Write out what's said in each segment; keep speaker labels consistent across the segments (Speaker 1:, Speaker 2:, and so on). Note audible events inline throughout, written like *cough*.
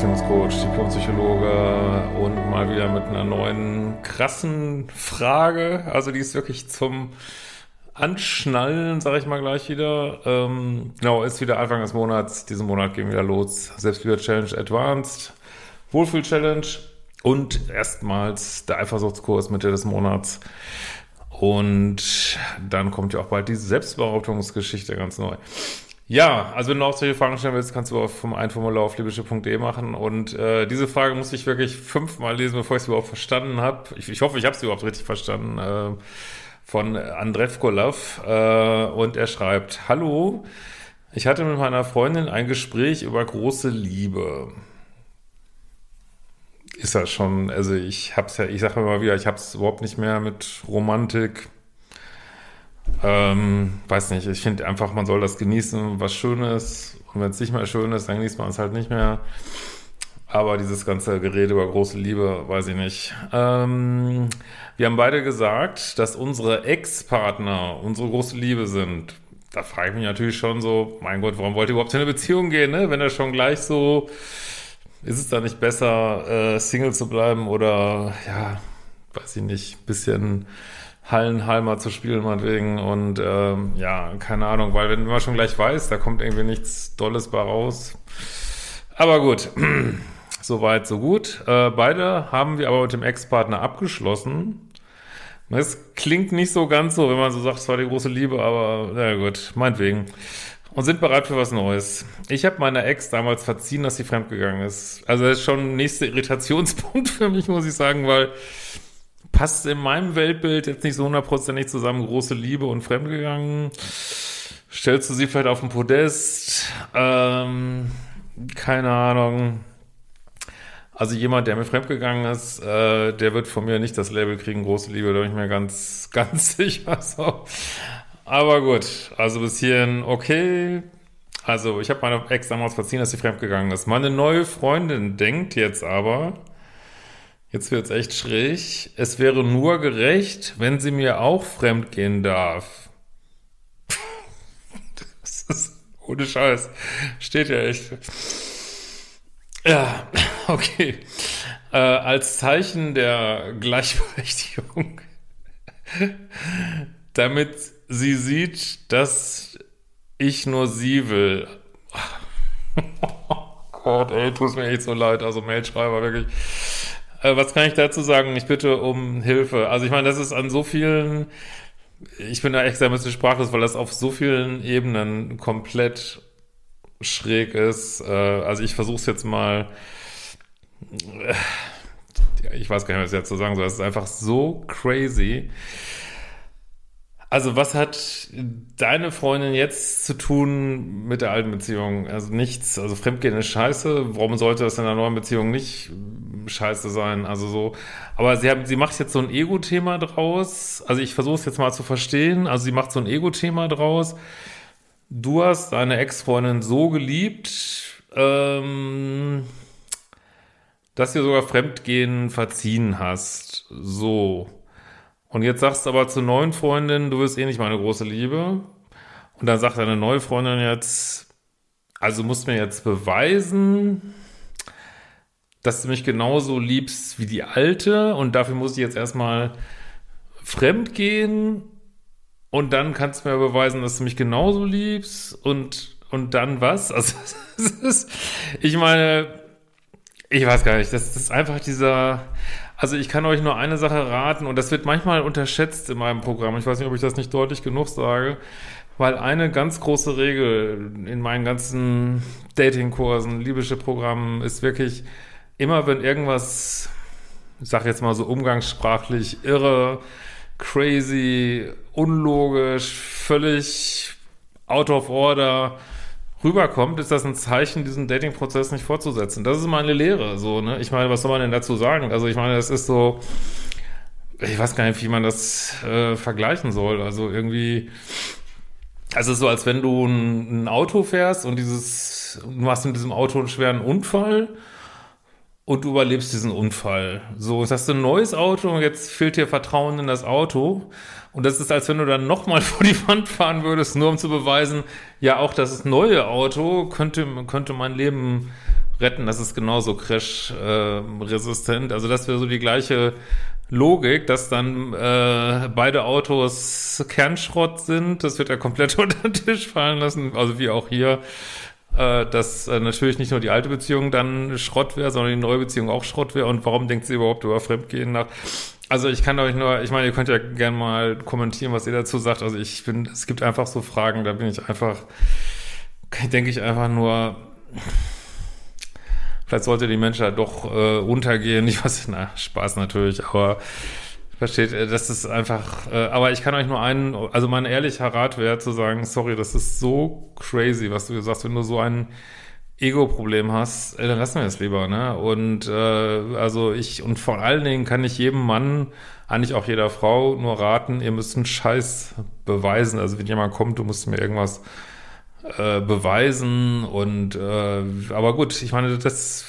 Speaker 1: Beziehungscoach, Diplompsychologe und mal wieder mit einer neuen krassen Frage. Also die ist wirklich zum Anschnallen, sage ich mal gleich wieder. Ähm, genau, ist wieder Anfang des Monats. Diesen Monat gehen wieder los. Selbstliebe-Challenge Advanced, Wohlfühl-Challenge und erstmals der Eifersuchtskurs Mitte des Monats. Und dann kommt ja auch bald diese Selbstbehauptungsgeschichte ganz neu. Ja, also wenn du auch solche Fragen stellen willst, kannst du vom Einformular auf libysche.de machen. Und äh, diese Frage musste ich wirklich fünfmal lesen, bevor ich sie überhaupt verstanden habe. Ich, ich hoffe, ich habe sie überhaupt richtig verstanden. Äh, von Andrevkolov. Äh, und er schreibt, Hallo, ich hatte mit meiner Freundin ein Gespräch über große Liebe. Ist das schon, also ich hab's ja, ich sage immer wieder, ich hab's überhaupt nicht mehr mit Romantik ähm, weiß nicht, ich finde einfach, man soll das genießen, was Schönes. Und wenn es nicht mehr schön ist, dann genießt man es halt nicht mehr. Aber dieses ganze Gerede über große Liebe, weiß ich nicht. Ähm, wir haben beide gesagt, dass unsere Ex-Partner unsere große Liebe sind. Da frage ich mich natürlich schon so, mein Gott, warum wollt ihr überhaupt in eine Beziehung gehen, ne? Wenn er schon gleich so, ist es da nicht besser, äh, Single zu bleiben oder, ja, weiß ich nicht, bisschen Hallenhalmer zu spielen, meinetwegen. Und ähm, ja, keine Ahnung, weil wenn man schon gleich weiß, da kommt irgendwie nichts Dolles bei raus. Aber gut, *clears throat* soweit, so gut. Äh, beide haben wir aber mit dem Ex-Partner abgeschlossen. Es klingt nicht so ganz so, wenn man so sagt, es war die große Liebe, aber na gut, meinetwegen. Und sind bereit für was Neues. Ich habe meiner Ex damals verziehen, dass sie fremdgegangen ist. Also das ist schon ein nächster Irritationspunkt *laughs* für mich, muss ich sagen, weil passt in meinem Weltbild jetzt nicht so hundertprozentig zusammen. Große Liebe und Fremdgegangen. Stellst du sie vielleicht auf den Podest? Ähm, keine Ahnung. Also jemand, der mir fremdgegangen ist, äh, der wird von mir nicht das Label kriegen, große Liebe, da bin ich mir ganz, *laughs* ganz sicher. So. Aber gut, also bis hierhin okay. Also ich habe meine Ex damals verziehen, dass sie fremdgegangen ist. Meine neue Freundin denkt jetzt aber, Jetzt wird's echt schräg. Es wäre nur gerecht, wenn sie mir auch fremdgehen darf. *laughs* das ist ohne Scheiß. Steht ja echt. Ja, okay. Äh, als Zeichen der Gleichberechtigung. *laughs* damit sie sieht, dass ich nur sie will. *laughs* oh Gott, ey, tut mir echt so leid. Also Mailschreiber, wirklich. Äh, was kann ich dazu sagen? Ich bitte um Hilfe. Also ich meine, das ist an so vielen, ich bin da echt ein bisschen sprachlos, weil das auf so vielen Ebenen komplett schräg ist. Äh, also ich versuche es jetzt mal, äh, ich weiß gar nicht, was ich jetzt zu sagen soll. Es ist einfach so crazy. Also was hat deine Freundin jetzt zu tun mit der alten Beziehung? Also nichts. Also Fremdgehen ist scheiße. Warum sollte das in einer neuen Beziehung nicht scheiße sein? Also so. Aber sie, haben, sie macht jetzt so ein Ego-Thema draus. Also ich versuche es jetzt mal zu verstehen. Also sie macht so ein Ego-Thema draus. Du hast deine Ex-Freundin so geliebt, ähm, dass du sogar Fremdgehen verziehen hast. So. Und jetzt sagst du aber zur neuen Freundin, du wirst eh nicht meine große Liebe. Und dann sagt deine neue Freundin jetzt, also musst mir jetzt beweisen, dass du mich genauso liebst wie die alte und dafür muss ich jetzt erstmal fremd gehen und dann kannst du mir beweisen, dass du mich genauso liebst und, und dann was? *laughs* Also, ist, ich meine, ich weiß gar nicht, das, das ist einfach dieser, also ich kann euch nur eine Sache raten und das wird manchmal unterschätzt in meinem Programm. Ich weiß nicht, ob ich das nicht deutlich genug sage. weil eine ganz große Regel in meinen ganzen Datingkursen, libysche Programmen ist wirklich immer, wenn irgendwas, ich sag jetzt mal so umgangssprachlich, irre, crazy, unlogisch, völlig out of order rüberkommt, ist das ein Zeichen, diesen Dating-Prozess nicht fortzusetzen. Das ist meine Lehre, so, ne? Ich meine, was soll man denn dazu sagen? Also, ich meine, das ist so, ich weiß gar nicht, wie man das äh, vergleichen soll. Also irgendwie, es ist so, als wenn du ein, ein Auto fährst und dieses, du machst in diesem Auto einen schweren Unfall und du überlebst diesen Unfall. So, jetzt hast du ein neues Auto und jetzt fehlt dir Vertrauen in das Auto. Und das ist, als wenn du dann nochmal *laughs* vor die Wand fahren würdest, nur um zu beweisen, ja, auch das neue Auto könnte, könnte mein Leben retten. Das ist genauso crash-resistent. Also das wäre so die gleiche Logik, dass dann äh, beide Autos Kernschrott sind. Das wird ja komplett *laughs* unter den Tisch fallen lassen. Also wie auch hier, äh, dass äh, natürlich nicht nur die alte Beziehung dann Schrott wäre, sondern die neue Beziehung auch Schrott wäre. Und warum denkt sie überhaupt über Fremdgehen nach? Also ich kann euch nur, ich meine, ihr könnt ja gerne mal kommentieren, was ihr dazu sagt. Also ich bin, es gibt einfach so Fragen, da bin ich einfach, denke ich einfach nur, Vielleicht sollte die Menschheit doch äh, untergehen. *laughs* Ich weiß, na, Spaß natürlich, aber versteht, äh, das ist einfach, äh, aber ich kann euch nur einen, also mein ehrlicher Rat wäre zu sagen, sorry, das ist so crazy, was du gesagt hast, wenn du so ein Ego-Problem hast, äh, dann lassen wir es lieber, ne? Und äh, also ich, und vor allen Dingen kann ich jedem Mann, eigentlich auch jeder Frau nur raten, ihr müsst einen Scheiß beweisen. Also wenn jemand kommt, du musst mir irgendwas äh, beweisen und äh, aber gut, ich meine, das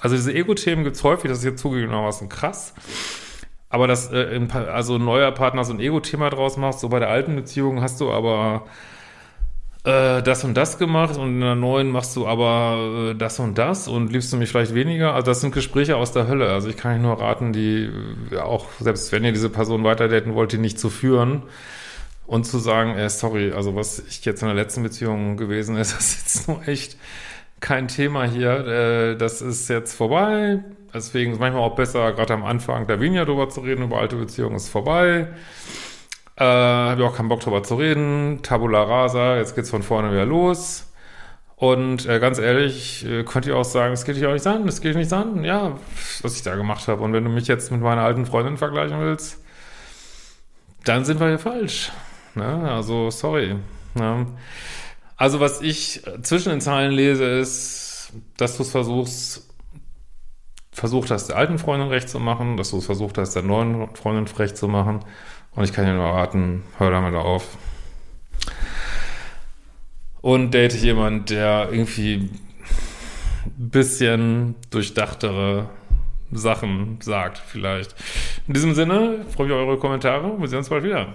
Speaker 1: also diese Ego-Themen gibt's häufig, das ist jetzt zugegebenermaßen krass. Aber dass äh, also ein neuer Partner so ein Ego-Thema draus macht, so bei der alten Beziehung hast du aber äh, das und das gemacht und in der neuen machst du aber äh, das und das und liebst du mich vielleicht weniger. Also das sind Gespräche aus der Hölle. Also ich kann euch nur raten, die ja, auch, selbst wenn ihr diese Person weiterdaten wollt, die nicht zu führen und zu sagen, äh, sorry, also was ich jetzt in der letzten Beziehung gewesen ist, *laughs* das ist jetzt nur echt kein Thema hier. Äh, das ist jetzt vorbei. Deswegen ist manchmal auch besser, gerade am Anfang da weniger drüber zu reden, über alte Beziehungen ist vorbei. Äh, Habe ich auch keinen Bock drüber zu reden. Tabula rasa, jetzt geht's von vorne wieder los. Und äh, ganz ehrlich, äh, könnt ihr auch sagen, es geht dich auch nicht an, es geht nicht an, ja, was ich da gemacht habe. Und wenn du mich jetzt mit meiner alten Freundin vergleichen willst, dann sind wir hier falsch. Ne? Also, sorry. Ne? Also, was ich zwischen den Zeilen lese, ist, dass du es versuchst, versucht hast, der alten Freundin recht zu machen, dass du es versucht hast, der neuen Freundin recht zu machen. Und ich kann dir nur raten, hör damit auf. Und date jemand, der irgendwie ein bisschen durchdachtere Sachen sagt, vielleicht. In diesem Sinne, freue mich auf eure Kommentare. Wir sehen uns bald wieder.